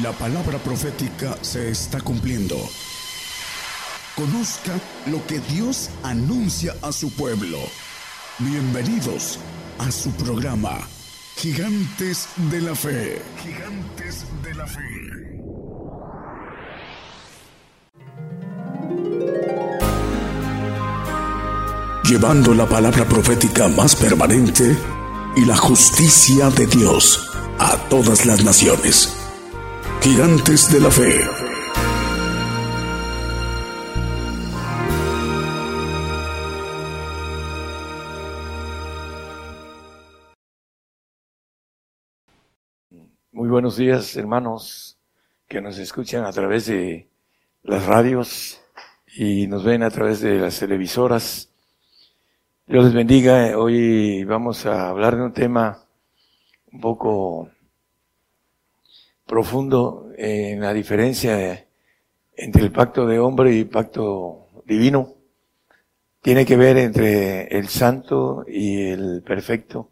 La palabra profética se está cumpliendo. Conozca lo que Dios anuncia a su pueblo. Bienvenidos a su programa, Gigantes de la Fe. Gigantes de la Fe. Llevando la palabra profética más permanente y la justicia de Dios a todas las naciones. Gigantes de la Fe. Muy buenos días, hermanos que nos escuchan a través de las radios y nos ven a través de las televisoras. Dios les bendiga. Hoy vamos a hablar de un tema un poco profundo en la diferencia entre el pacto de hombre y pacto divino. Tiene que ver entre el santo y el perfecto.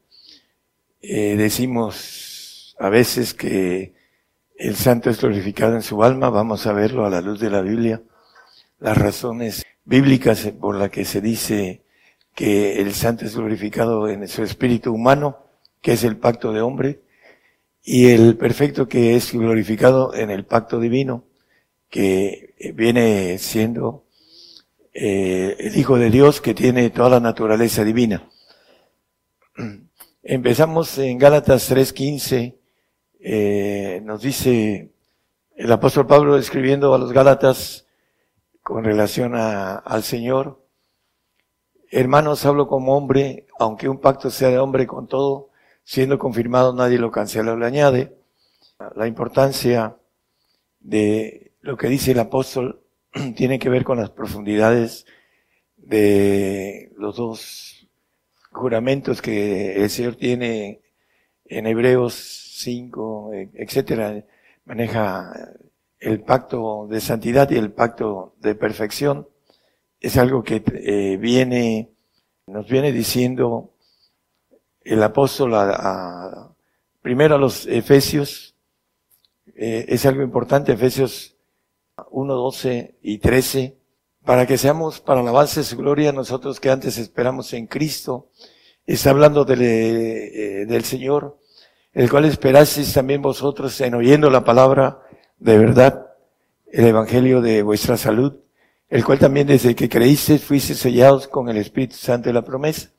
Eh, decimos a veces que el santo es glorificado en su alma, vamos a verlo a la luz de la Biblia, las razones bíblicas por las que se dice que el santo es glorificado en su espíritu humano, que es el pacto de hombre, y el perfecto que es glorificado en el pacto divino, que viene siendo eh, el Hijo de Dios que tiene toda la naturaleza divina. Empezamos en Gálatas 3.15, eh, nos dice el apóstol Pablo escribiendo a los Gálatas con relación a, al Señor, hermanos, hablo como hombre, aunque un pacto sea de hombre con todo, siendo confirmado nadie lo cancela o le añade. La importancia de lo que dice el apóstol tiene que ver con las profundidades de los dos juramentos que el Señor tiene en Hebreos 5, etcétera, maneja el pacto de santidad y el pacto de perfección. Es algo que eh, viene, nos viene diciendo el apóstol a, primero a los Efesios, eh, es algo importante, Efesios 1, 12 y 13, para que seamos para la base de su gloria nosotros que antes esperamos en Cristo. Está hablando del, eh, del Señor, el cual esperasteis también vosotros en oyendo la palabra de verdad, el Evangelio de vuestra salud, el cual también desde que creísteis fuisteis sellados con el Espíritu Santo de la promesa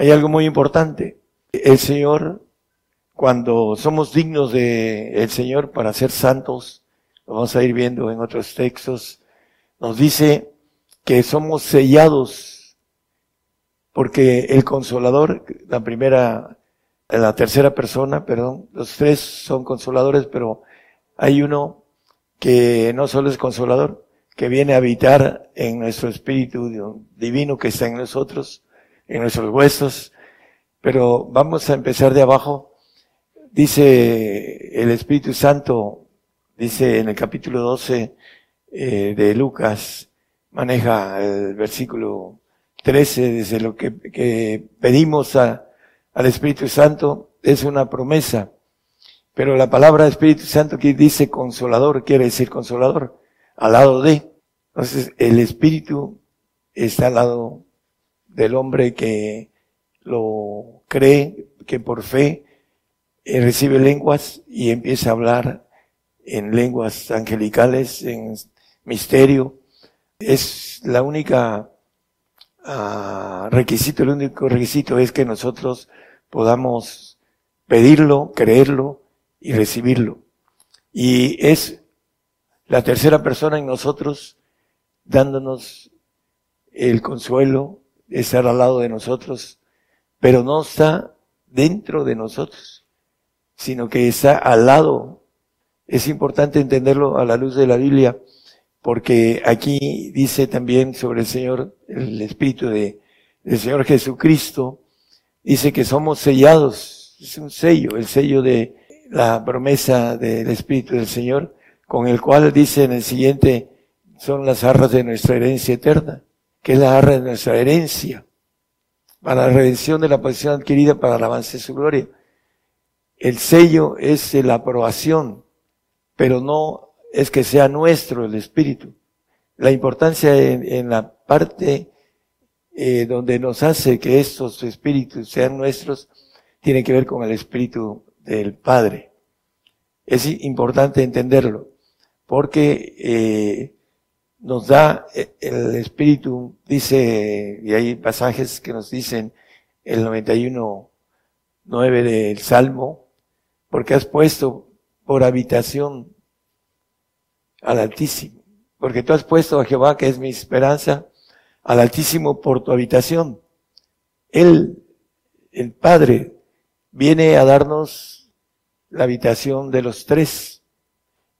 hay algo muy importante. El Señor, cuando somos dignos de el Señor para ser santos, lo vamos a ir viendo en otros textos, nos dice que somos sellados porque el consolador, la primera, la tercera persona, perdón, los tres son consoladores, pero hay uno que no solo es consolador, que viene a habitar en nuestro espíritu divino que está en nosotros, en nuestros huesos, pero vamos a empezar de abajo. Dice el Espíritu Santo, dice en el capítulo 12 eh, de Lucas, maneja el versículo 13, desde lo que, pedimos al Espíritu Santo, es una promesa. Pero la palabra Espíritu Santo que dice consolador, quiere decir consolador, al lado de. Entonces, el Espíritu está al lado del hombre que lo cree, que por fe eh, recibe lenguas y empieza a hablar en lenguas angelicales, en misterio. Es la única ah, requisito, el único requisito es que nosotros podamos pedirlo, creerlo y recibirlo. Y es la tercera persona en nosotros dándonos el consuelo, estar al lado de nosotros, pero no está dentro de nosotros, sino que está al lado. Es importante entenderlo a la luz de la Biblia, porque aquí dice también sobre el Señor, el Espíritu de, del Señor Jesucristo, dice que somos sellados, es un sello, el sello de la promesa del Espíritu del Señor, con el cual dice en el siguiente, son las arras de nuestra herencia eterna que es la de nuestra herencia, para la redención de la posición adquirida para el avance de su gloria. El sello es la aprobación pero no es que sea nuestro el espíritu. La importancia en, la parte eh, donde nos hace que estos espíritus sean nuestros tiene que ver con el espíritu del Padre. Es importante entenderlo, porque eh, nos da eh, el espíritu, dice, y hay pasajes que nos dicen el 91, 9 del Salmo, porque has puesto por habitación al Altísimo, porque tú has puesto a Jehová, que es mi esperanza, al Altísimo por tu habitación. Él, el Padre, viene a darnos la habitación de los tres.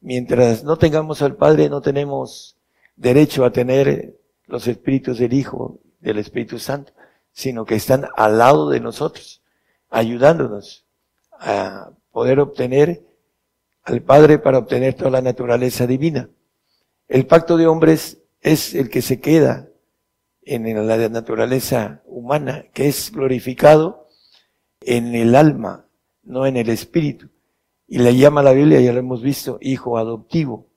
Mientras no tengamos al Padre, no tenemos derecho a tener los espíritus del Hijo, del Espíritu Santo, sino que están al lado de nosotros, ayudándonos a poder obtener al Padre para obtener toda la naturaleza divina. El pacto de hombres es el que se queda en la naturaleza humana, que es glorificado en el alma, no en el espíritu. Y le llama la Biblia, ya lo hemos visto, hijo adoptivo.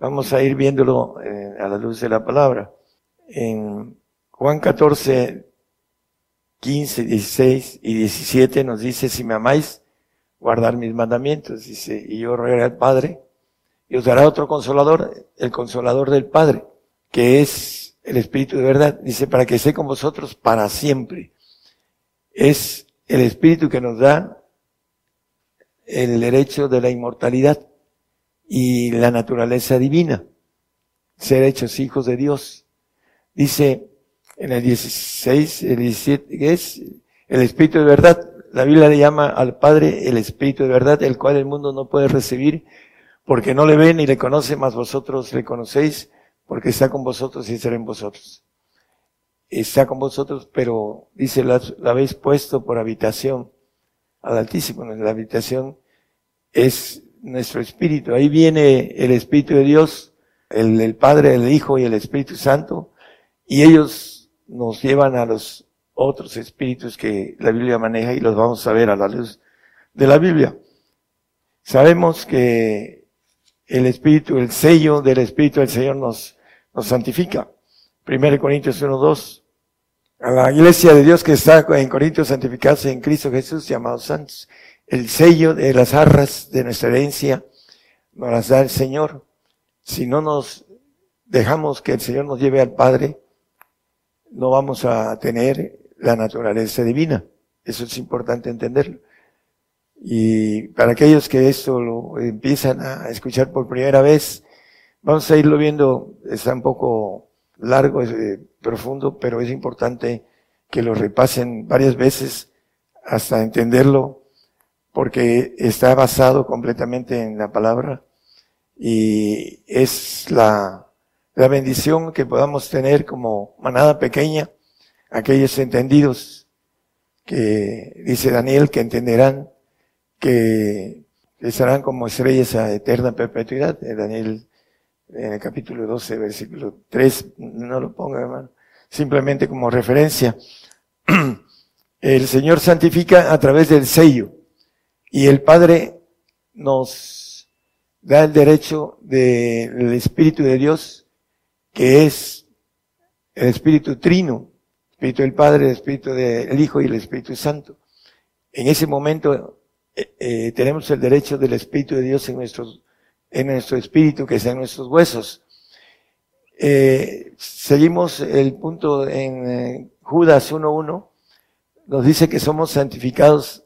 Vamos a ir viéndolo eh, a la luz de la palabra. En Juan 14, 15, 16 y 17 nos dice, si me amáis, guardar mis mandamientos. Dice, y yo rogaré al Padre, y os dará otro consolador, el consolador del Padre, que es el Espíritu de verdad. Dice, para que esté con vosotros para siempre. Es el Espíritu que nos da el derecho de la inmortalidad y la naturaleza divina, ser hechos hijos de Dios. Dice en el 16, el 17, que es el Espíritu de verdad. La Biblia le llama al Padre el Espíritu de verdad, el cual el mundo no puede recibir porque no le ven ni le conoce, más vosotros le conocéis porque está con vosotros y será en vosotros está con vosotros, pero dice, la, habéis puesto por habitación al Altísimo. La habitación es nuestro espíritu. Ahí viene el Espíritu de Dios, el, el Padre, el Hijo y el Espíritu Santo, y ellos nos llevan a los otros espíritus que la Biblia maneja y los vamos a ver a la luz de la Biblia. Sabemos que el Espíritu, el sello del Espíritu del Señor nos, nos santifica. 1 Corintios 1, 2 a la iglesia de Dios que está en Corintios santificados en Cristo Jesús, llamados santos. El sello de las arras de nuestra herencia nos las da el Señor. Si no nos dejamos que el Señor nos lleve al Padre, no vamos a tener la naturaleza divina. Eso es importante entenderlo. Y para aquellos que esto lo empiezan a escuchar por primera vez, vamos a irlo viendo, está un poco largo, eh, profundo, pero es importante que lo repasen varias veces hasta entenderlo, porque está basado completamente en la palabra y es la, la bendición que podamos tener como manada pequeña, aquellos entendidos que dice Daniel que entenderán que estarán como estrellas a eterna perpetuidad. Daniel en el capítulo 12, versículo 3, no lo ponga, hermano, simplemente como referencia. El Señor santifica a través del sello y el Padre nos da el derecho del Espíritu de Dios, que es el Espíritu Trino, Espíritu del Padre, Espíritu del Hijo y el Espíritu Santo. En ese momento eh, eh, tenemos el derecho del Espíritu de Dios en nuestros en nuestro espíritu, que sea en nuestros huesos. Eh, seguimos el punto en Judas 1.1, nos dice que somos santificados.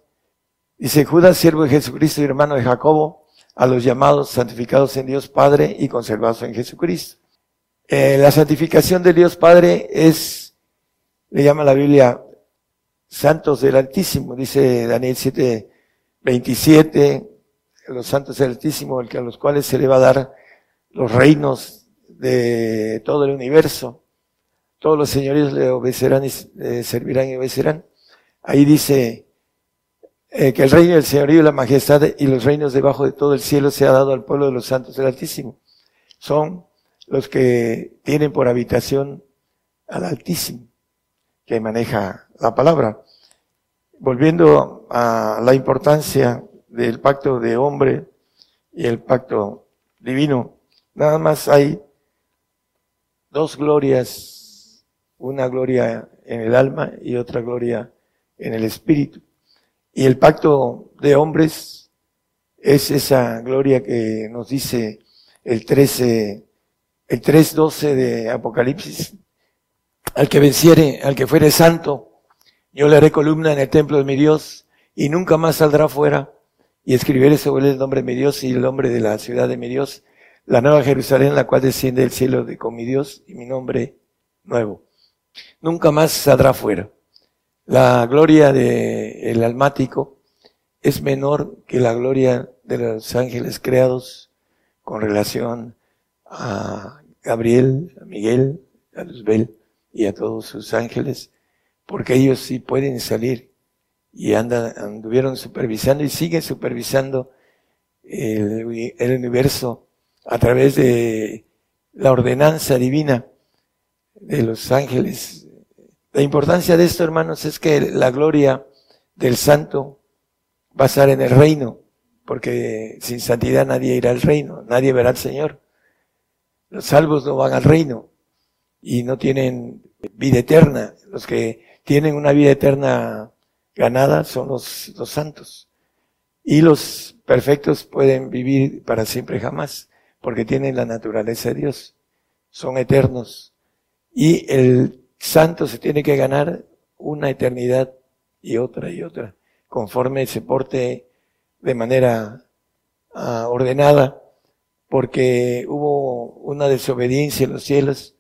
Dice Judas, siervo de Jesucristo y hermano de Jacobo, a los llamados santificados en Dios Padre y conservados en Jesucristo. Eh, la santificación de Dios Padre es, le llama la Biblia, santos del Altísimo, dice Daniel 7, 27, los santos del Altísimo, el que a los cuales se le va a dar los reinos de todo el universo. Todos los señores le obedecerán y servirán y obedecerán. Ahí dice eh, que el reino del señorío y la majestad y los reinos debajo de todo el cielo se ha dado al pueblo de los santos del Altísimo. Son los que tienen por habitación al Altísimo, que maneja la palabra. Volviendo a la importancia del pacto de hombre y el pacto divino. Nada más hay dos glorias, una gloria en el alma y otra gloria en el espíritu. Y el pacto de hombres es esa gloria que nos dice el 13, el 3.12 de Apocalipsis. Al que venciere, al que fuere santo, yo le haré columna en el templo de mi Dios y nunca más saldrá fuera y escribiré sobre el nombre de mi Dios y el nombre de la ciudad de mi Dios, la nueva Jerusalén, la cual desciende del cielo de con mi Dios y mi nombre nuevo. Nunca más saldrá fuera. La gloria del almático es menor que la gloria de los ángeles creados con relación a Gabriel, a Miguel, a Luzbel y a todos sus ángeles, porque ellos sí pueden salir y andan, anduvieron supervisando y siguen supervisando el, el universo a través de la ordenanza divina de los ángeles la importancia de esto, hermanos, es que la gloria del santo va a estar en el reino, porque sin santidad nadie irá al reino, nadie verá al Señor. Los salvos no van al reino y no tienen vida eterna. Los que tienen una vida eterna ganada son los, los santos. Y los perfectos pueden vivir para siempre jamás, porque tienen la naturaleza de Dios. Son eternos. Y el santo se tiene que ganar una eternidad y otra y otra, conforme se porte de manera ah, ordenada, porque hubo una desobediencia en los cielos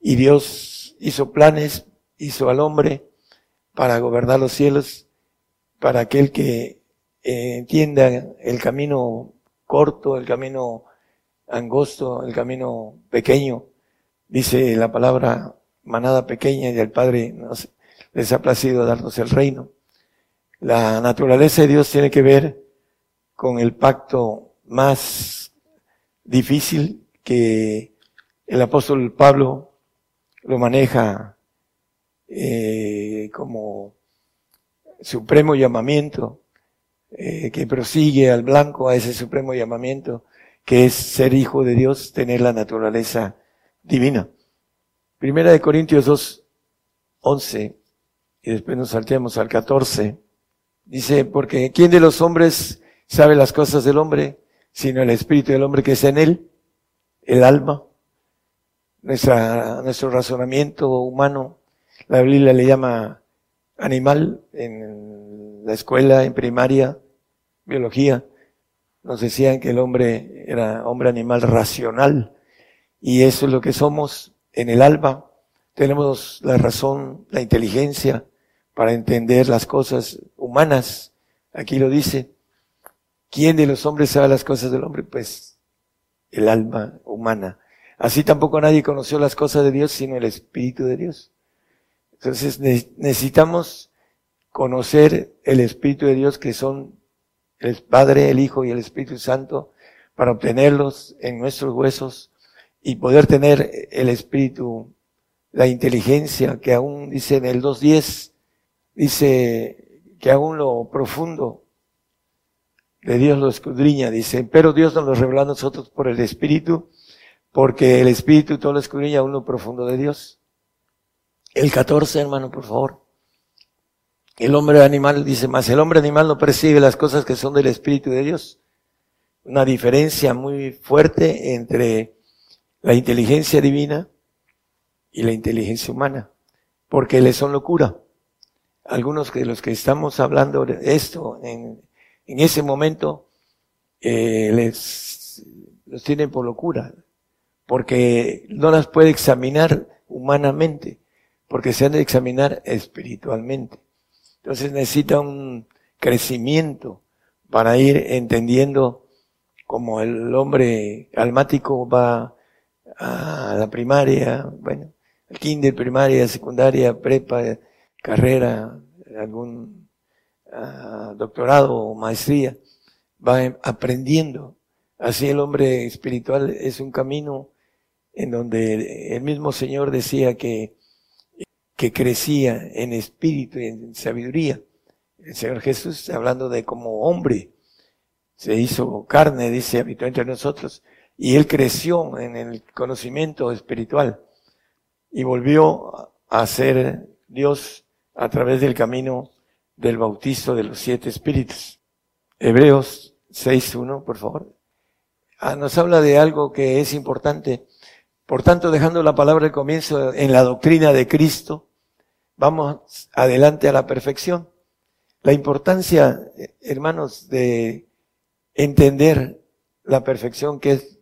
y Dios hizo planes, hizo al hombre para gobernar los cielos, para aquel que eh, entienda el camino corto, el camino angosto, el camino pequeño, dice la palabra manada pequeña y el Padre nos, les ha placido darnos el reino. La naturaleza de Dios tiene que ver con el pacto más difícil que el apóstol Pablo lo maneja eh, como supremo llamamiento, eh, que prosigue al blanco a ese supremo llamamiento, que es ser hijo de Dios, tener la naturaleza divina. Primera de Corintios 2, 11, y después nos salteamos al 14. Dice, porque ¿quién de los hombres sabe las cosas del hombre, sino el espíritu del hombre que es en él, el alma? Nuestra, nuestro razonamiento humano, la Biblia le llama animal en la escuela, en primaria, biología. Nos decían que el hombre era hombre animal racional. Y eso es lo que somos en el alma tenemos la razón, la inteligencia para entender las cosas humanas. Aquí lo dice. ¿Quién de los hombres sabe las cosas del hombre? Pues el alma humana. Así tampoco nadie conoció las cosas de Dios sino el Espíritu de Dios. Entonces necesitamos conocer el Espíritu de Dios que son el Padre, el Hijo y el Espíritu Santo para obtenerlos en nuestros huesos y poder tener el espíritu, la inteligencia que aún dice en el 2.10, dice que aún lo profundo de Dios lo escudriña, dice, pero Dios nos lo reveló a nosotros por el espíritu, porque el espíritu todo lo escudriña aún lo profundo de Dios. El 14, hermano, por favor. El hombre animal dice más, el hombre animal no percibe las cosas que son del espíritu de Dios. Una diferencia muy fuerte entre la inteligencia divina y la inteligencia humana, porque les son locura. Algunos de los que estamos hablando de esto en, en ese momento eh, les los tienen por locura, porque no las puede examinar humanamente, porque se han de examinar espiritualmente. Entonces necesita un crecimiento para ir entendiendo cómo el hombre almático va a la primaria, bueno, el kinder, primaria, secundaria, prepa, carrera, algún uh, doctorado o maestría, va em, aprendiendo. Así el hombre espiritual es un camino en donde el mismo Señor decía que, que crecía en espíritu y en sabiduría. El Señor Jesús, hablando de como hombre, se hizo carne, dice, habitó entre nosotros, y él creció en el conocimiento espiritual y volvió a ser Dios a través del camino del bautizo de los siete espíritus. Hebreos 6.1, por favor. Ah, nos habla de algo que es importante. Por tanto, dejando la palabra de comienzo en la doctrina de Cristo, vamos adelante a la perfección. La importancia, hermanos, de entender la perfección que es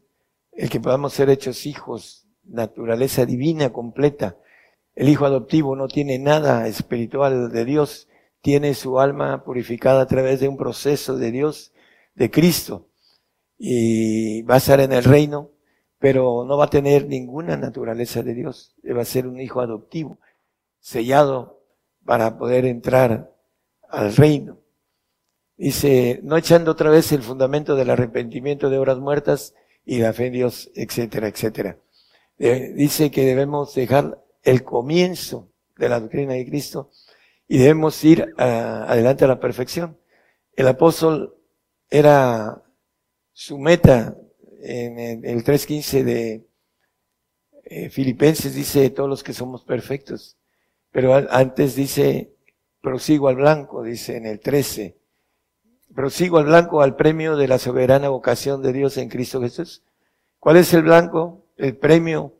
el que podamos ser hechos hijos, naturaleza divina completa. El hijo adoptivo no tiene nada espiritual de Dios, tiene su alma purificada a través de un proceso de Dios, de Cristo, y va a estar en el reino, pero no va a tener ninguna naturaleza de Dios, va a ser un hijo adoptivo, sellado para poder entrar al reino. Dice, no echando otra vez el fundamento del arrepentimiento de obras muertas y la fe en Dios, etcétera, etcétera. Eh, dice que debemos dejar el comienzo de la doctrina de Cristo y debemos ir adelante a la perfección. El apóstol era su meta en el 3.15 de eh, Filipenses dice todos los que somos perfectos, pero antes dice prosigo al blanco, dice en el 13. Prosigo al blanco al premio de la soberana vocación de Dios en Cristo Jesús. ¿Cuál es el blanco? El premio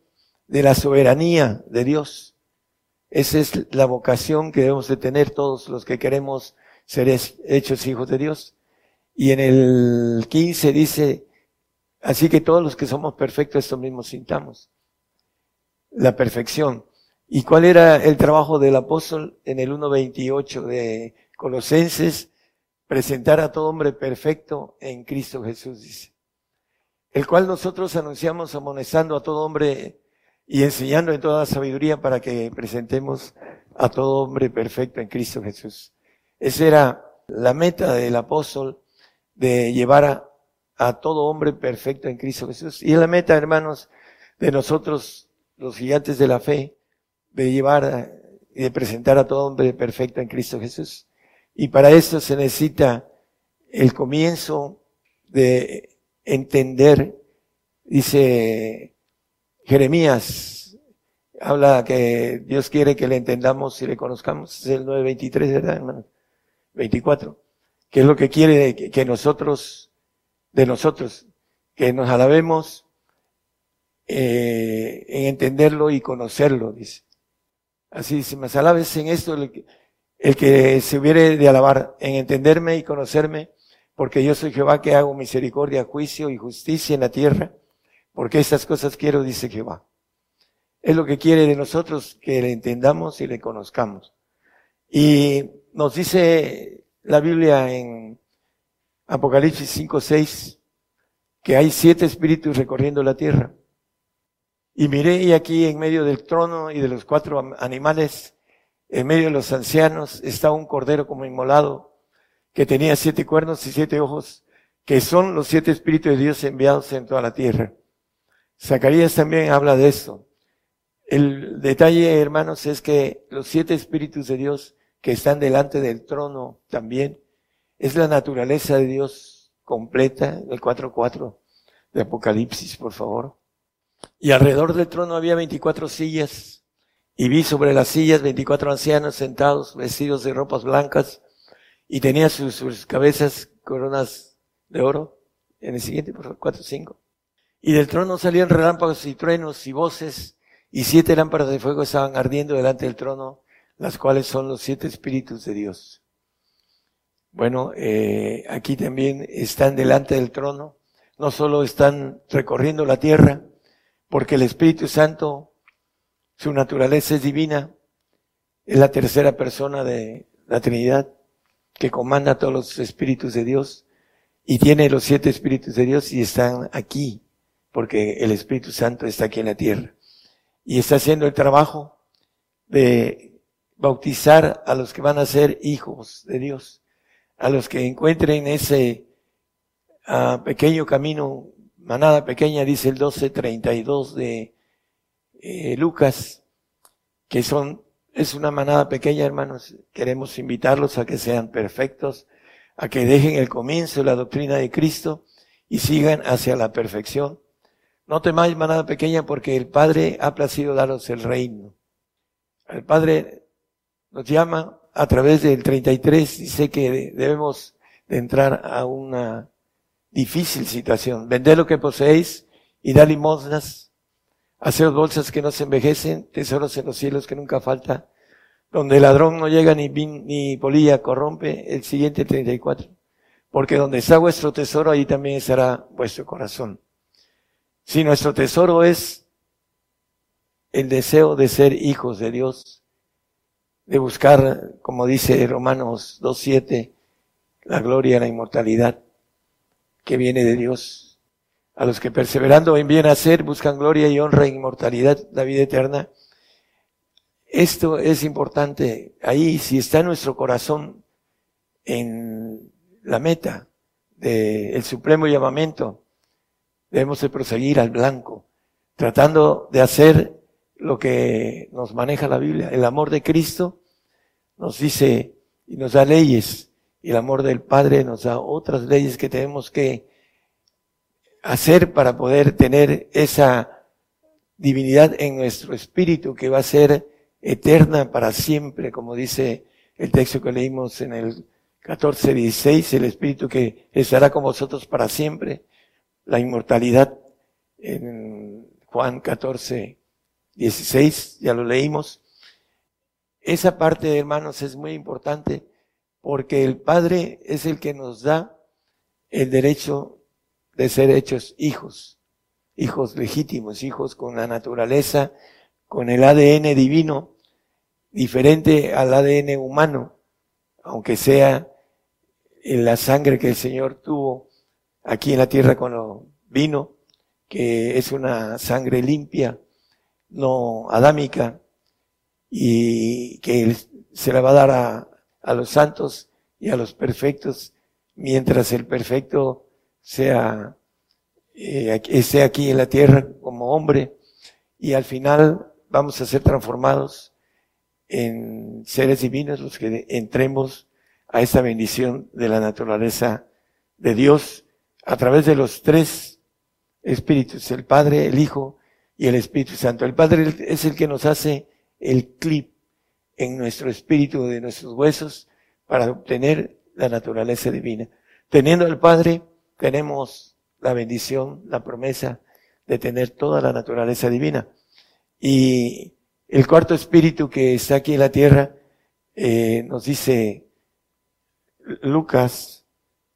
de la soberanía de Dios. Esa es la vocación que debemos de tener todos los que queremos ser hechos hijos de Dios. Y en el 15 dice, así que todos los que somos perfectos esto mismo sintamos. La perfección. ¿Y cuál era el trabajo del apóstol en el 1.28 de Colosenses? Presentar a todo hombre perfecto en Cristo Jesús, dice. El cual nosotros anunciamos amonestando a todo hombre y enseñando en toda sabiduría para que presentemos a todo hombre perfecto en Cristo Jesús. Esa era la meta del apóstol de llevar a, todo hombre perfecto en Cristo Jesús. Y es la meta, hermanos, de nosotros, los gigantes de la fe, de llevar y de presentar a todo hombre perfecto en Cristo Jesús. Y para eso se necesita el comienzo de entender, dice Jeremías, habla que Dios quiere que le entendamos y le conozcamos, es el 9.23, ¿verdad, hermano? 24, que es lo que quiere que nosotros, de nosotros, que nos alabemos eh, en entenderlo y conocerlo, dice. Así dice, más alabes en esto el que, se hubiere de alabar, en entenderme y conocerme, porque yo soy Jehová que hago misericordia, juicio y justicia en la tierra, porque estas cosas quiero, dice Jehová. Es lo que quiere de nosotros, que le entendamos y le conozcamos. Y nos dice la Biblia en Apocalipsis 5, 6, que hay siete espíritus recorriendo la tierra. Y miré y aquí en medio del trono y de los cuatro animales, en medio de los ancianos, está un cordero como inmolado, que tenía siete cuernos y siete ojos, que son los siete espíritus de Dios enviados en toda la tierra. Zacarías también habla de eso. El detalle, hermanos, es que los siete espíritus de Dios que están delante del trono también es la naturaleza de Dios completa, el 4.4 de Apocalipsis, por favor. Y alrededor del trono había veinticuatro sillas, y vi sobre las sillas veinticuatro ancianos sentados, vestidos de ropas blancas, y tenía sus, sus cabezas coronas de oro. En el siguiente, por favor, cuatro, cinco. Y del trono salían relámpagos y truenos y voces, y siete lámparas de fuego estaban ardiendo delante del trono, las cuales son los siete espíritus de Dios. Bueno, eh, aquí también están delante del trono, no solo están recorriendo la tierra, porque el Espíritu Santo, su naturaleza es divina, es la tercera persona de la Trinidad que comanda todos los espíritus de Dios y tiene los siete espíritus de Dios y están aquí porque el Espíritu Santo está aquí en la tierra. Y está haciendo el trabajo de bautizar a los que van a ser hijos de Dios, a los que encuentren ese uh, pequeño camino manada pequeña, dice el 1232 de eh, Lucas, que son, es una manada pequeña, hermanos. Queremos invitarlos a que sean perfectos, a que dejen el comienzo de la doctrina de Cristo y sigan hacia la perfección, No temáis manada pequeña porque el Padre ha placido daros el reino. El Padre nos llama a través del 33, dice que debemos de entrar a una difícil situación. Vended lo que poseéis y da limosnas. Haceos bolsas que no se envejecen, tesoros en los cielos que nunca falta, donde el ladrón no llega ni, ni polilla corrompe. El siguiente 34. Porque donde está vuestro tesoro, ahí también estará vuestro corazón. Si nuestro tesoro es el deseo de ser hijos de Dios, de buscar, como dice Romanos 2.7, la gloria, la inmortalidad que viene de Dios. A los que perseverando en bien hacer buscan gloria y honra e inmortalidad, la vida eterna. Esto es importante. Ahí, si está nuestro corazón en la meta del supremo llamamiento, debemos de proseguir al blanco, tratando de hacer lo que nos maneja la Biblia. El amor de Cristo nos dice y nos da leyes, y el amor del Padre nos da otras leyes que tenemos que hacer para poder tener esa divinidad en nuestro espíritu que va a ser eterna para siempre, como dice el texto que leímos en el 14, 16, el espíritu que estará con vosotros para siempre la inmortalidad en Juan 14, 16, ya lo leímos. Esa parte, hermanos, es muy importante porque el Padre es el que nos da el derecho de ser hechos hijos, hijos legítimos, hijos con la naturaleza, con el ADN divino, diferente al ADN humano, aunque sea en la sangre que el Señor tuvo aquí en la tierra cuando vino, que es una sangre limpia, no adámica, y que se la va a dar a, a los santos y a los perfectos, mientras el perfecto sea, eh, esté aquí en la tierra como hombre, y al final vamos a ser transformados en seres divinos los que entremos a esa bendición de la naturaleza de Dios a través de los tres espíritus, el Padre, el Hijo y el Espíritu Santo. El Padre es el que nos hace el clip en nuestro espíritu de nuestros huesos para obtener la naturaleza divina. Teniendo al Padre, tenemos la bendición, la promesa de tener toda la naturaleza divina. Y el cuarto espíritu que está aquí en la tierra, eh, nos dice Lucas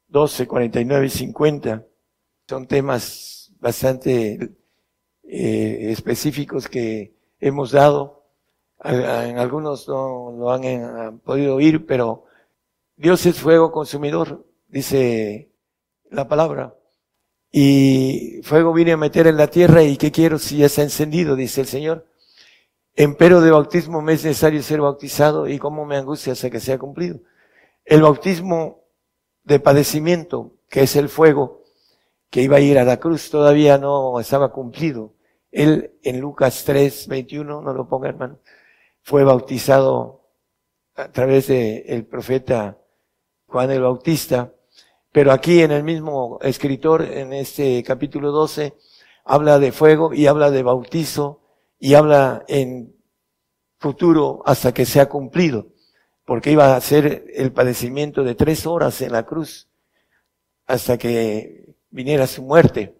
12, 49 y 50. Son temas bastante eh, específicos que hemos dado. Algunos no lo han, han podido oír, pero Dios es fuego consumidor, dice la palabra. Y fuego vine a meter en la tierra y qué quiero si está encendido, dice el Señor. Empero de bautismo me es necesario ser bautizado y cómo me angustia hasta que sea cumplido. El bautismo de padecimiento, que es el fuego, que iba a ir a la cruz, todavía no estaba cumplido. Él en Lucas 3, 21, no lo ponga hermano, fue bautizado a través del el profeta Juan el Bautista, pero aquí en el mismo escritor, en este capítulo 12, habla de fuego y habla de bautizo y habla en futuro hasta que sea cumplido porque iba a ser el padecimiento de tres horas en la cruz hasta que viniera su muerte.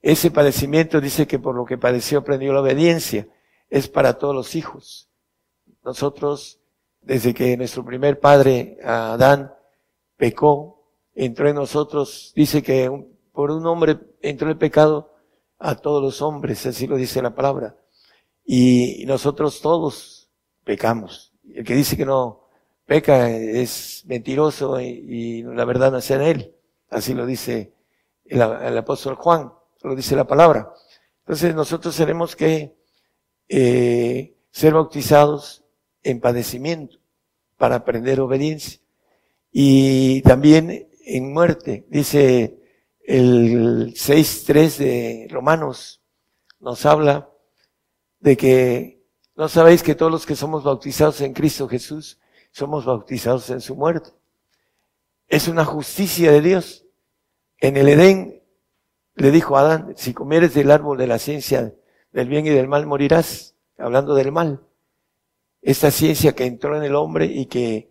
Ese padecimiento dice que por lo que padeció aprendió la obediencia. Es para todos los hijos. Nosotros, desde que nuestro primer padre, Adán, pecó, entró en nosotros, dice que por un hombre entró el pecado a todos los hombres, así lo dice la palabra. Y nosotros todos pecamos. El que dice que no peca, es mentiroso y, la verdad no es en él. Así lo dice el, apóstol Juan, lo dice la palabra. Entonces nosotros tenemos que eh, ser bautizados en padecimiento para aprender obediencia. Y también en muerte, dice el 6.3 de Romanos, nos habla de que no sabéis que todos los que somos bautizados en Cristo Jesús, somos bautizados en su muerte. Es una justicia de Dios. En el Edén, le dijo a Adán, si comieres del árbol de la ciencia del bien y del mal, morirás, hablando del mal. Esta ciencia que entró en el hombre y que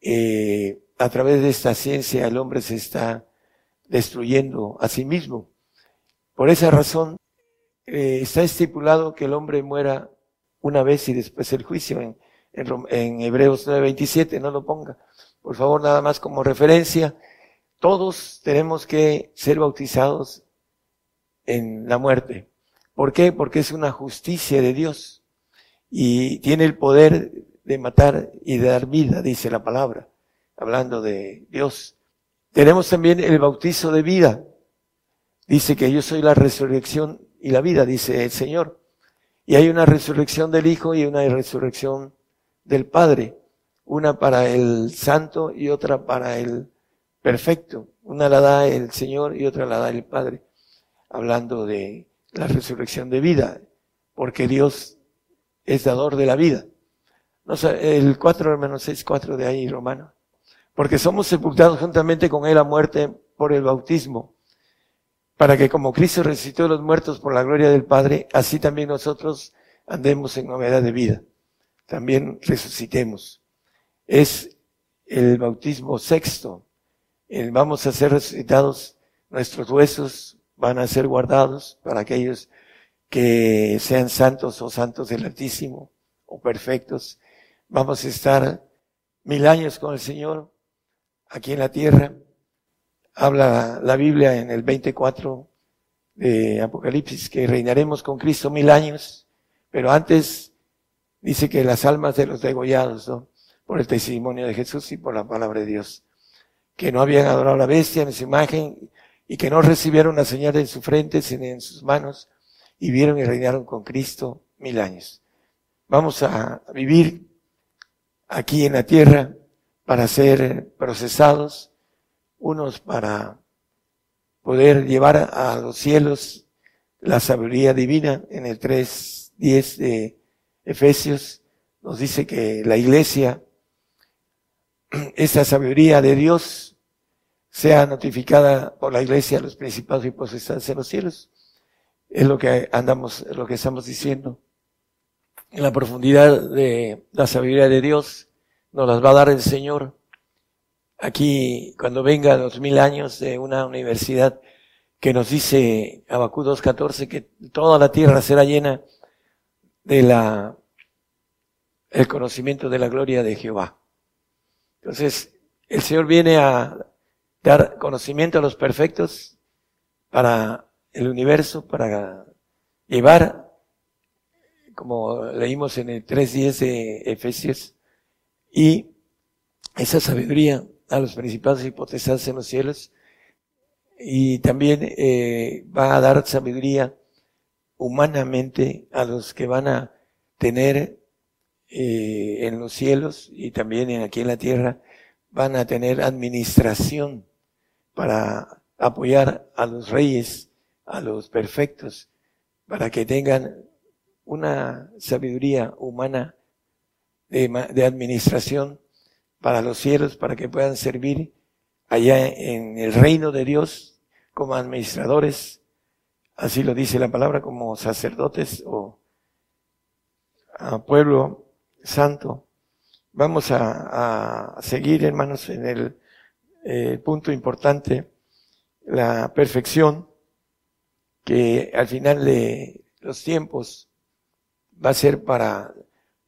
eh, a través de esta ciencia el hombre se está destruyendo a sí mismo. Por esa razón eh, está estipulado que el hombre muera una vez y después el juicio en, en, en Hebreos 9:27, no lo ponga. Por favor, nada más como referencia. Todos tenemos que ser bautizados en la muerte. ¿Por qué? Porque es una justicia de Dios y tiene el poder de matar y de dar vida, dice la palabra, hablando de Dios. Tenemos también el bautizo de vida. Dice que yo soy la resurrección y la vida, dice el Señor. Y hay una resurrección del Hijo y una resurrección del Padre. Una para el santo y otra para el perfecto. Una la da el Señor y otra la da el Padre hablando de la resurrección de vida, porque Dios es dador de la vida. El 4 hermano 6, 4 de ahí, romano. Porque somos sepultados juntamente con Él a muerte por el bautismo, para que como Cristo resucitó de los muertos por la gloria del Padre, así también nosotros andemos en novedad de vida. También resucitemos. Es el bautismo sexto. Vamos a ser resucitados, nuestros huesos van a ser guardados para aquellos que sean santos o santos del Altísimo o perfectos. Vamos a estar mil años con el Señor aquí en la tierra. Habla la Biblia en el 24 de Apocalipsis que reinaremos con Cristo mil años, pero antes dice que las almas de los degollados, ¿no? Por el testimonio de Jesús y por la palabra de Dios, que no habían adorado a la bestia en su imagen y que no recibieron la señal en su frente, sino en sus manos, y vieron y reinaron con Cristo mil años. Vamos a vivir aquí en la tierra para ser procesados, unos para poder llevar a los cielos la sabiduría divina. En el 3.10 de Efesios nos dice que la iglesia, esa sabiduría de Dios, sea notificada por la iglesia a los principados y potestades en los cielos. Es lo que andamos, lo que estamos diciendo. En la profundidad de la sabiduría de Dios nos las va a dar el Señor. Aquí, cuando venga los mil años de una universidad que nos dice Abacú 2.14 que toda la tierra será llena de la, el conocimiento de la gloria de Jehová. Entonces, el Señor viene a dar conocimiento a los perfectos para el universo, para llevar, como leímos en el 3.10 de Efesios, y esa sabiduría a los principados y en los cielos, y también eh, va a dar sabiduría humanamente a los que van a tener eh, en los cielos y también aquí en la tierra, van a tener administración para apoyar a los reyes, a los perfectos, para que tengan una sabiduría humana de, administración para los cielos, para que puedan servir allá en el reino de Dios como administradores, así lo dice la palabra, como sacerdotes o a pueblo santo. Vamos a, a seguir, hermanos, en el eh, punto importante, la perfección, que al final de los tiempos va a ser para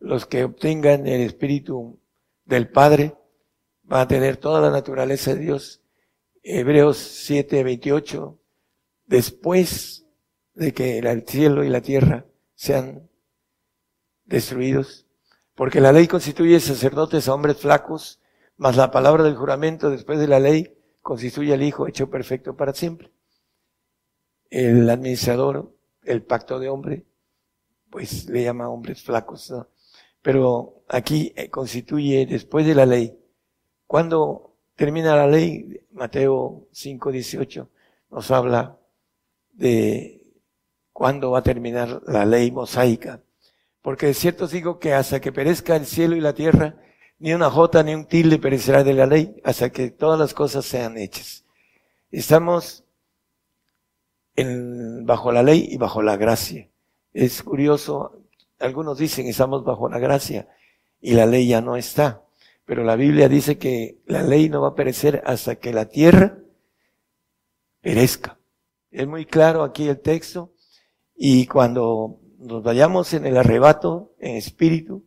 los que obtengan el Espíritu del Padre, va a tener toda la naturaleza de Dios. Hebreos 7, 28, después de que el cielo y la tierra sean destruidos, porque la ley constituye sacerdotes a hombres flacos, mas la palabra del juramento después de la ley constituye al Hijo hecho perfecto para siempre. El administrador, el pacto de hombre, pues le llama hombres flacos, Pero aquí eh, constituye después de la ley. Cuando termina la ley, Mateo 5, 18, nos habla de cuándo va a terminar la ley mosaica. Porque de cierto digo que hasta que perezca el cielo y la tierra, ni una jota ni un tilde perecerá de la ley hasta que todas las cosas sean hechas. Estamos bajo la ley y bajo la gracia. Es curioso, algunos dicen estamos bajo la gracia y la ley ya no está. Pero la Biblia dice que la ley no va a perecer hasta que la tierra perezca. Es muy claro aquí el texto. Y cuando nos vayamos en el arrebato, en espíritu,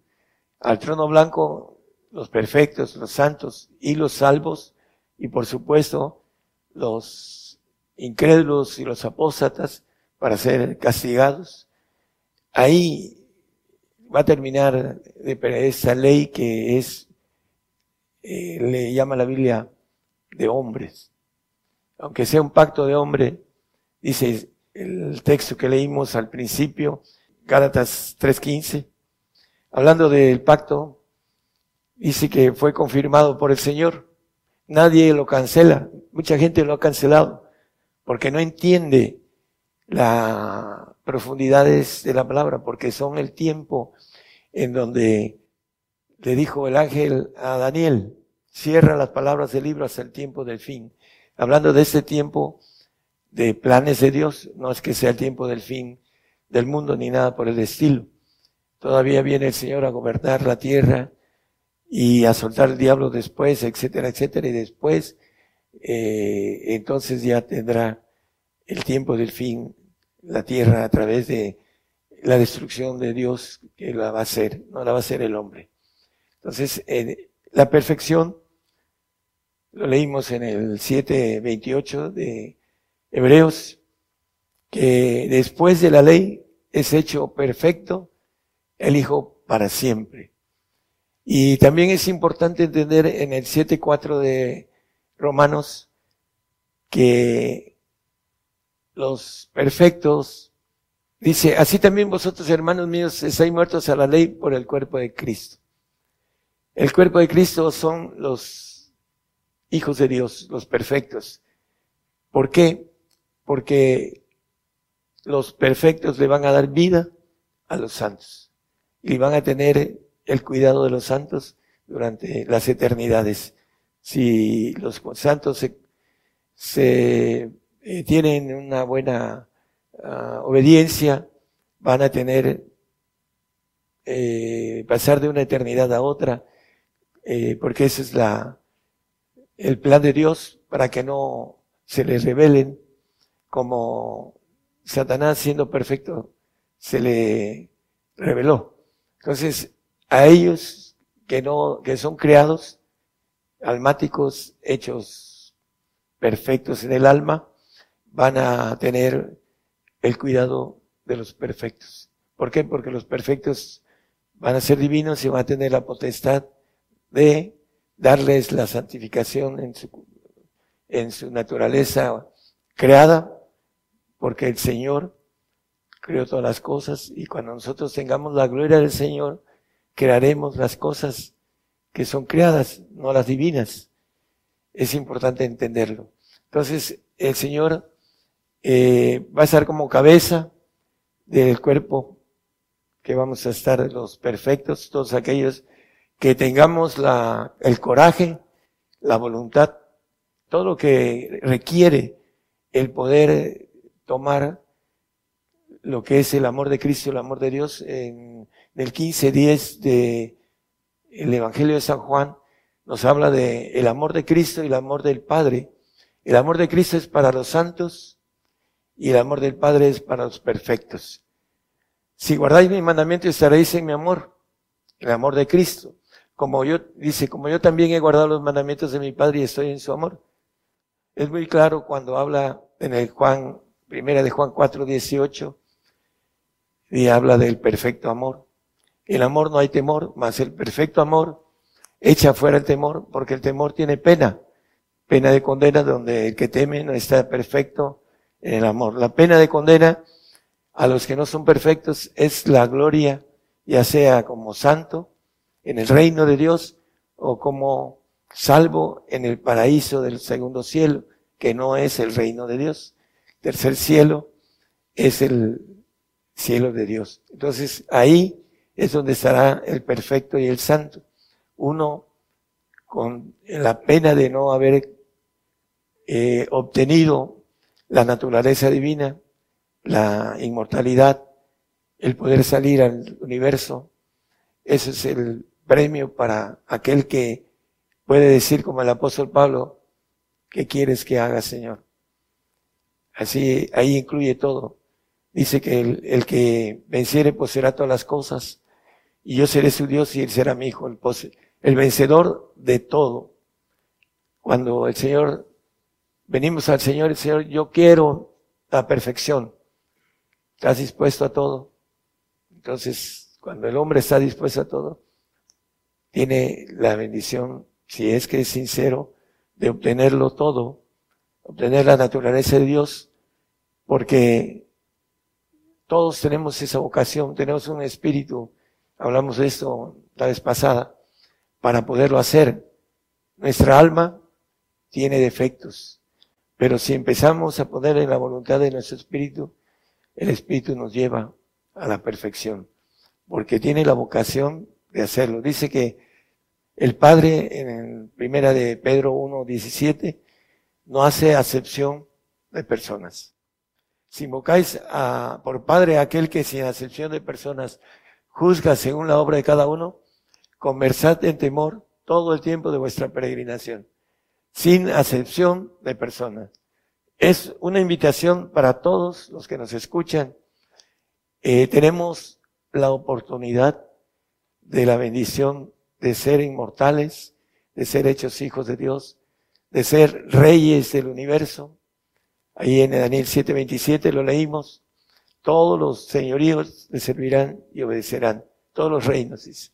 al trono blanco, los perfectos, los santos y los salvos, y por supuesto, los incrédulos y los apóstatas para ser castigados, ahí va a terminar esa ley que es eh, le llama la Biblia de hombres. Aunque sea un pacto de hombre, dice el texto que leímos al principio, Gálatas 3.15, hablando del pacto, dice que fue confirmado por el Señor. Nadie lo cancela. Mucha gente lo ha cancelado porque no entiende las profundidades de la palabra, porque son el tiempo en donde le dijo el ángel a Daniel, cierra las palabras del libro hasta el tiempo del fin. Hablando de este tiempo de planes de Dios, no es que sea el tiempo del fin del mundo ni nada por el estilo. Todavía viene el Señor a gobernar la tierra y a soltar el diablo después, etcétera, etcétera, y después, eh, entonces ya tendrá el tiempo del fin la tierra a través de la destrucción de Dios que la va a hacer, no la va a hacer el hombre. Entonces, la perfección, lo leímos en el 7.28 de Hebreos, que después de la ley es hecho perfecto el Hijo para siempre. Y también es importante entender en el 7.4 de Romanos que los perfectos, dice, así también vosotros hermanos míos estáis muertos a la ley por el cuerpo de Cristo el cuerpo de Cristo son los hijos de Dios, los perfectos. ¿Por qué? Porque los perfectos le van a dar vida a los santos y van a tener el cuidado de los santos durante las eternidades. Si los santos se, eh, tienen una buena ah, obediencia, van a tener eh, pasar de una eternidad a otra eh, porque ese es la, el plan de Dios para que no se les rebelen como Satanás siendo perfecto se le reveló. Entonces, a ellos que no, que son creados, almáticos, hechos perfectos en el alma, van a tener el cuidado de los perfectos. ¿Por qué? Porque los perfectos van a ser divinos y van a tener la potestad de darles la santificación en su, naturaleza creada, porque el Señor creó todas las cosas y cuando nosotros tengamos la gloria del Señor, crearemos las cosas que son creadas, no las divinas. Es importante entenderlo. Entonces, el Señor eh, va a estar como cabeza del cuerpo que vamos a estar los perfectos, todos aquellos que tengamos la, el coraje, la voluntad, todo lo que requiere el poder tomar lo que es el amor de Cristo, el amor de Dios, en el 15.10 de el Evangelio de San Juan, nos habla de el amor de Cristo y el amor del Padre. El amor de Cristo es para los santos y el amor del Padre es para los perfectos. Si guardáis mi mandamiento estaréis en mi amor, el amor de Cristo como yo, dice, como yo también he guardado los mandamientos de mi Padre y estoy en su amor. Es muy claro cuando habla en el Juan, primera de Juan 4, 18, y habla del perfecto amor. El amor no hay temor, mas el perfecto amor echa fuera el temor, porque el temor tiene pena, pena de condena donde el que teme no está perfecto el amor. La pena de condena a los que no son perfectos es la gloria, ya sea como santo, en el reino de Dios o como salvo en el paraíso del segundo cielo, que no es el reino de Dios. Tercer cielo es el cielo de Dios. Entonces ahí es donde estará el perfecto y el santo. Uno con la pena de no haber eh, obtenido la naturaleza divina, la inmortalidad, el poder salir al universo. Ese es el premio para aquel que puede decir como el apóstol Pablo, ¿qué quieres que haga, Señor? Así, ahí incluye todo. Dice que el, el que venciere poseerá todas las cosas, y yo seré su Dios y él será mi hijo, el, el vencedor de todo. Cuando el Señor, venimos al Señor, el Señor, yo quiero la perfección. ¿Estás dispuesto a todo? Entonces, cuando el hombre está dispuesto a todo, tiene la bendición, si es que es sincero, de obtenerlo todo, obtener la naturaleza de Dios, porque todos tenemos esa vocación, tenemos un espíritu, hablamos de esto la vez pasada, para poderlo hacer. Nuestra alma tiene defectos, pero si empezamos a poner en la voluntad de nuestro espíritu, el espíritu nos lleva a la perfección, porque tiene la vocación de hacerlo. Dice que el Padre en primera de Pedro 1, 17, no hace acepción de personas. Si invocáis a, por Padre aquel que sin acepción de personas juzga según la obra de cada uno, conversad en temor todo el tiempo de vuestra peregrinación, sin acepción de personas. Es una invitación para todos los que nos escuchan. Eh, tenemos la oportunidad de la bendición de ser inmortales, de ser hechos hijos de Dios, de ser reyes del universo. Ahí en Daniel 7:27 lo leímos. Todos los señoríos le servirán y obedecerán. Todos los reinos, dice.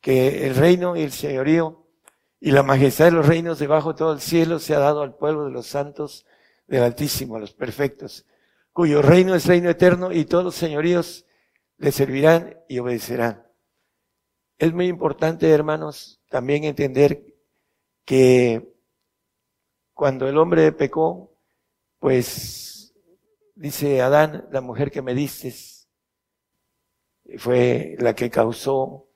Que el reino y el señorío y la majestad de los reinos debajo de todo el cielo se ha dado al pueblo de los santos del Altísimo, a los perfectos, cuyo reino es reino eterno y todos los señoríos le servirán y obedecerán. Es muy importante, hermanos, también entender que cuando el hombre pecó, pues dice Adán, la mujer que me diste fue la que causó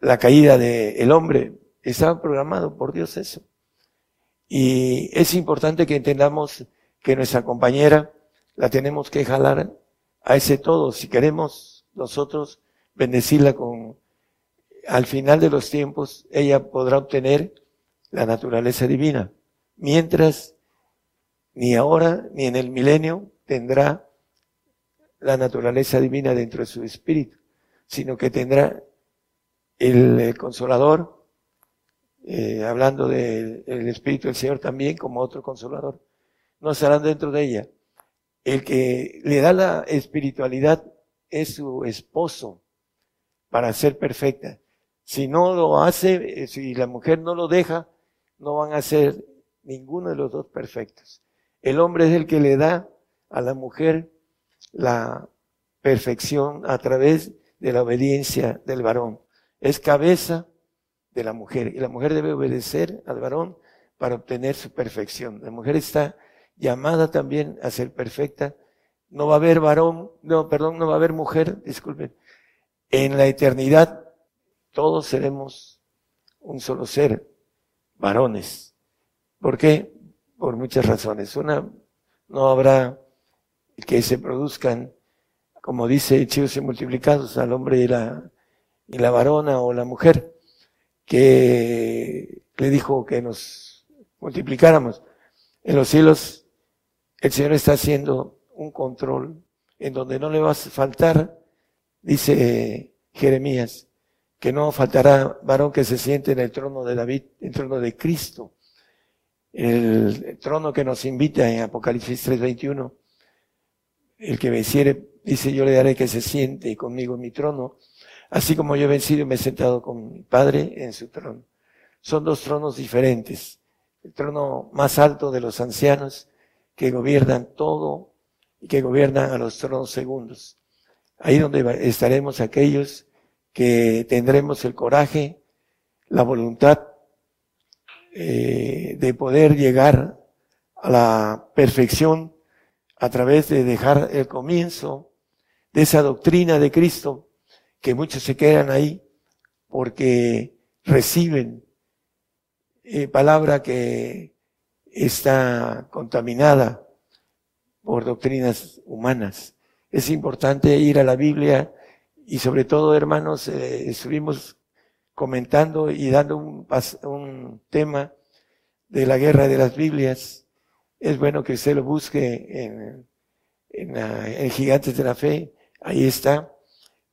la caída del hombre. Estaba programado por Dios eso. Y es importante que entendamos que nuestra compañera la tenemos que jalar a ese todo. Si queremos nosotros bendecirla con, al final de los tiempos, ella podrá obtener la naturaleza divina mientras ni ahora ni en el milenio tendrá la naturaleza divina dentro de su espíritu, sino que tendrá el, consolador, eh, hablando del espíritu del Señor también como otro consolador, no estarán dentro de ella. El que le da la espiritualidad es su esposo para ser perfecta. Si no lo hace, eh, si la mujer no lo deja, no van a ser ninguno de los dos perfectos. El hombre es el que le da a la mujer la perfección a través de la obediencia del varón. Es cabeza de la mujer y la mujer debe obedecer al varón para obtener su perfección. La mujer está llamada también a ser perfecta. No va a haber varón, no, perdón, no va a haber mujer, disculpen. En la eternidad todos seremos un solo ser, varones. ¿Por qué? Por muchas razones. Una, no habrá que se produzcan, como dice, chicos y multiplicados al hombre y la, y la varona o la mujer, que le dijo que nos multiplicáramos. En los cielos, el Señor está haciendo un control en donde no le va a faltar, dice Jeremías, que no faltará varón que se siente en el trono de David, en el trono de Cristo el trono que nos invita en Apocalipsis 3:21, el que venciere, dice, yo le daré que se siente conmigo en mi trono, así como yo he vencido y me he sentado con mi Padre en su trono. Son dos tronos diferentes. El trono más alto de los ancianos que gobiernan todo y que gobiernan a los tronos segundos. Ahí donde estaremos aquellos que tendremos el coraje, la voluntad eh, de poder llegar a la perfección a través de dejar el comienzo de esa doctrina de Cristo, que muchos se quedan ahí porque reciben eh, palabra que está contaminada por doctrinas humanas. Es importante ir a la Biblia y sobre todo, hermanos, eh, estuvimos comentando y dando un, un tema de la guerra de las Biblias. Es bueno que usted lo busque en, en, en Gigantes de la Fe. Ahí está.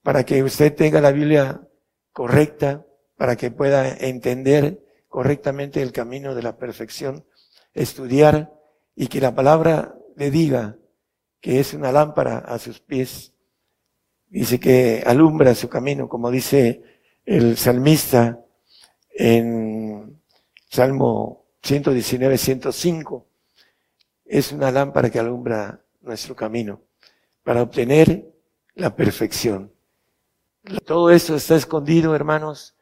Para que usted tenga la Biblia correcta, para que pueda entender correctamente el camino de la perfección, estudiar y que la palabra le diga que es una lámpara a sus pies. Dice que alumbra su camino, como dice el salmista en Salmo 119, 105. Es una lámpara que alumbra nuestro camino para obtener la perfección. Todo esto está escondido, hermanos.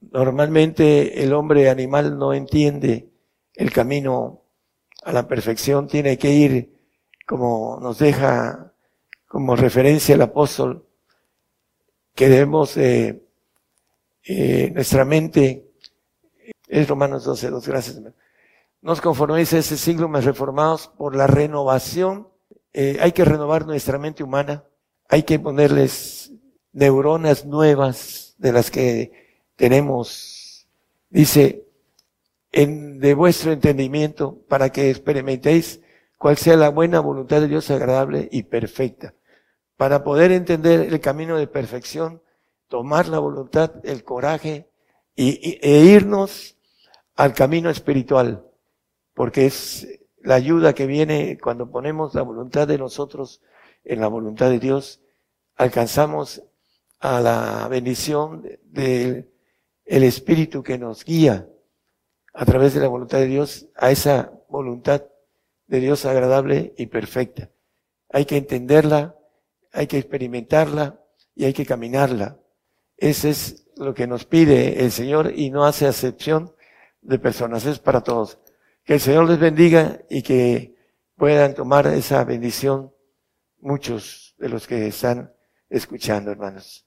Normalmente el hombre animal no entiende el camino a la perfección, tiene que ir como nos deja como referencia el apóstol, que debemos, eh, eh, nuestra mente, es Romanos 12, dos, gracias. Nos conforméis a ese siglo más reformados por la renovación. Eh, hay que renovar nuestra mente humana, hay que ponerles neuronas nuevas de las que tenemos. Dice, en, de vuestro entendimiento, para que experimentéis cuál sea la buena voluntad de Dios agradable y perfecta. Para poder entender el camino de perfección, tomar la voluntad, el coraje y, e irnos al camino espiritual, porque es la ayuda que viene cuando ponemos la voluntad de nosotros en la voluntad de Dios, alcanzamos a la bendición del el Espíritu que nos guía a través de la voluntad de Dios a esa voluntad de Dios agradable y perfecta. Hay que entenderla, hay que experimentarla y hay que caminarla. Ese es lo que nos pide el Señor y no hace acepción de personas, es para todos. Que el Señor les bendiga y que puedan tomar esa bendición muchos de los que están escuchando, hermanos,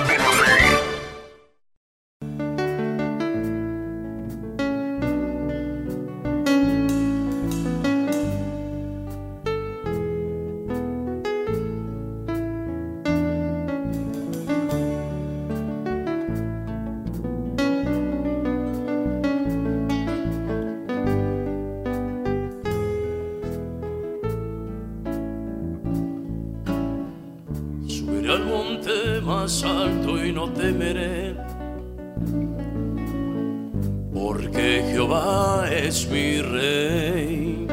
Jehová es mi rey.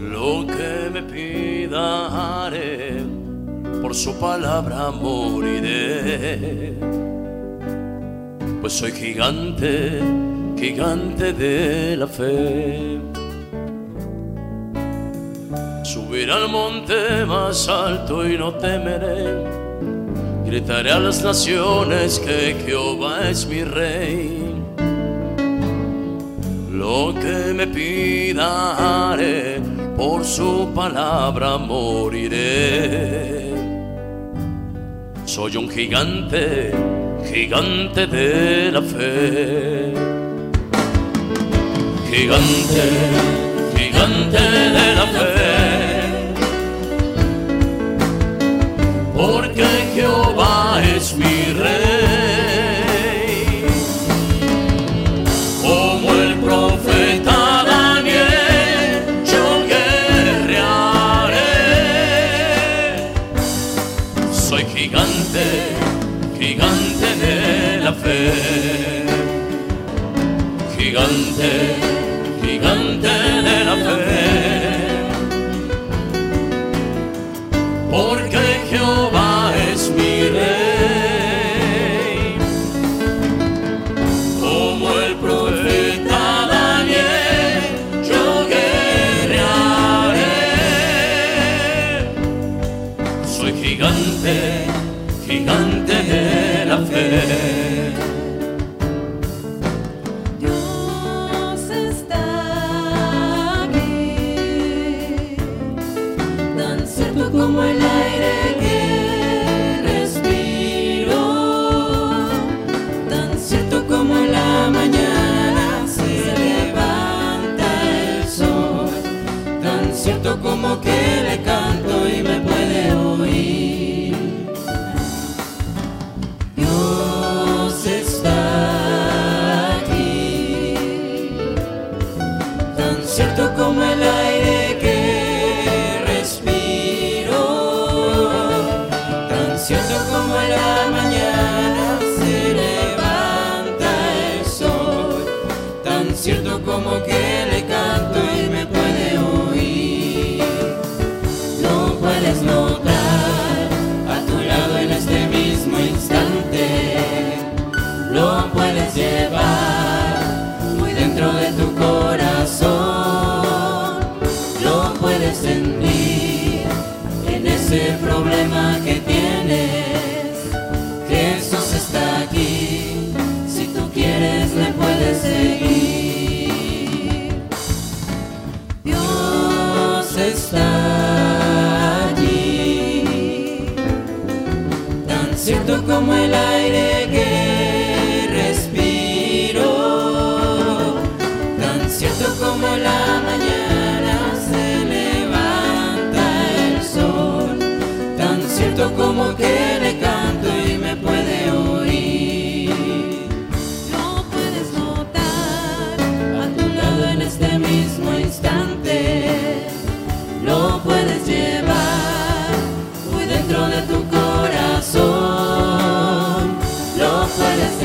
Lo que me pida haré, por su palabra moriré. Pues soy gigante, gigante de la fe. Subiré al monte más alto y no temeré. Gritaré a las naciones que Jehová es mi rey. Lo que me pida por su palabra moriré. Soy un gigante, gigante de la fe. Gigante, gigante de la fe. porque Jehová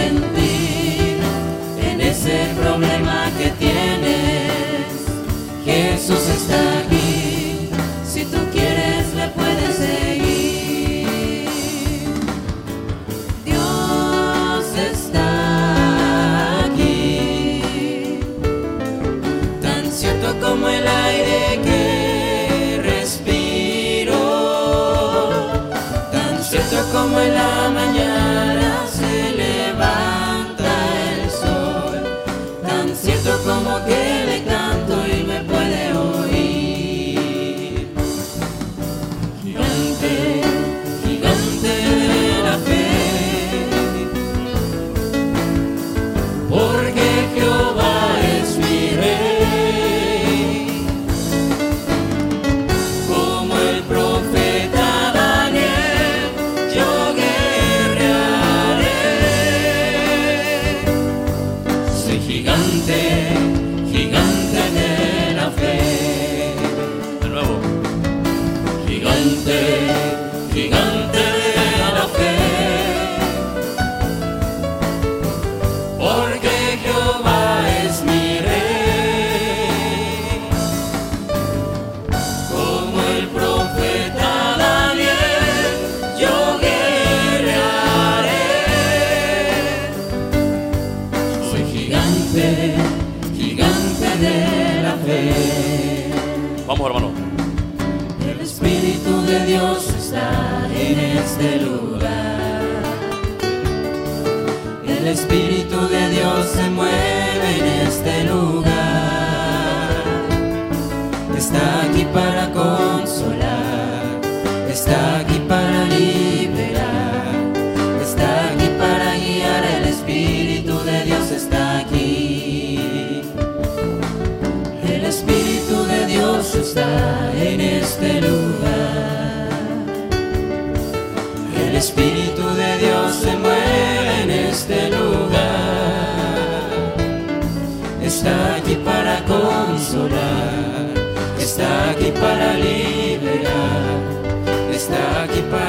en ese problema que tienes. Jesús está aquí, si tú quieres le puedes seguir. Dios está aquí, tan cierto como el aire que respiro, tan cierto como el aire. este lugar. El Espíritu de Dios se mueve en este lugar. Está aquí para consolar, está aquí para liberar, está aquí para...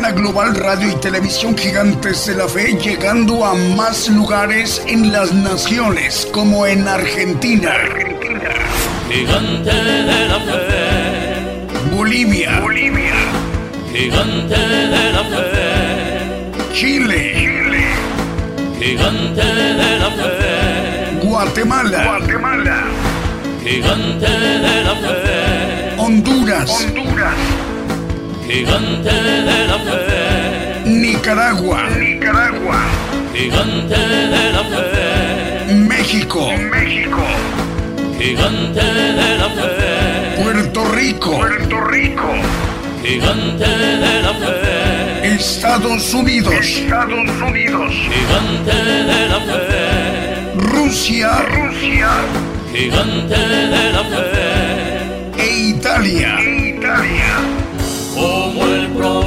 global radio y televisión Gigantes de la Fe llegando a más lugares en las naciones como en Argentina, Gigante de la fe, Bolivia, Bolivia, gigante de la fe, Chile, Chile, gigante de la fe, Guatemala, Guatemala, gigante de la fe, Honduras, Honduras, gigante de la fe, Nicaragua, Nicaragua, gigante de la fe, México, México, gigante de la fe, Puerto Rico, Puerto Rico, gigante de la fe, Estados Unidos, Estados Unidos, gigante de la fe, Rusia, Rusia. Gigante de la fe, e Italia, Italia.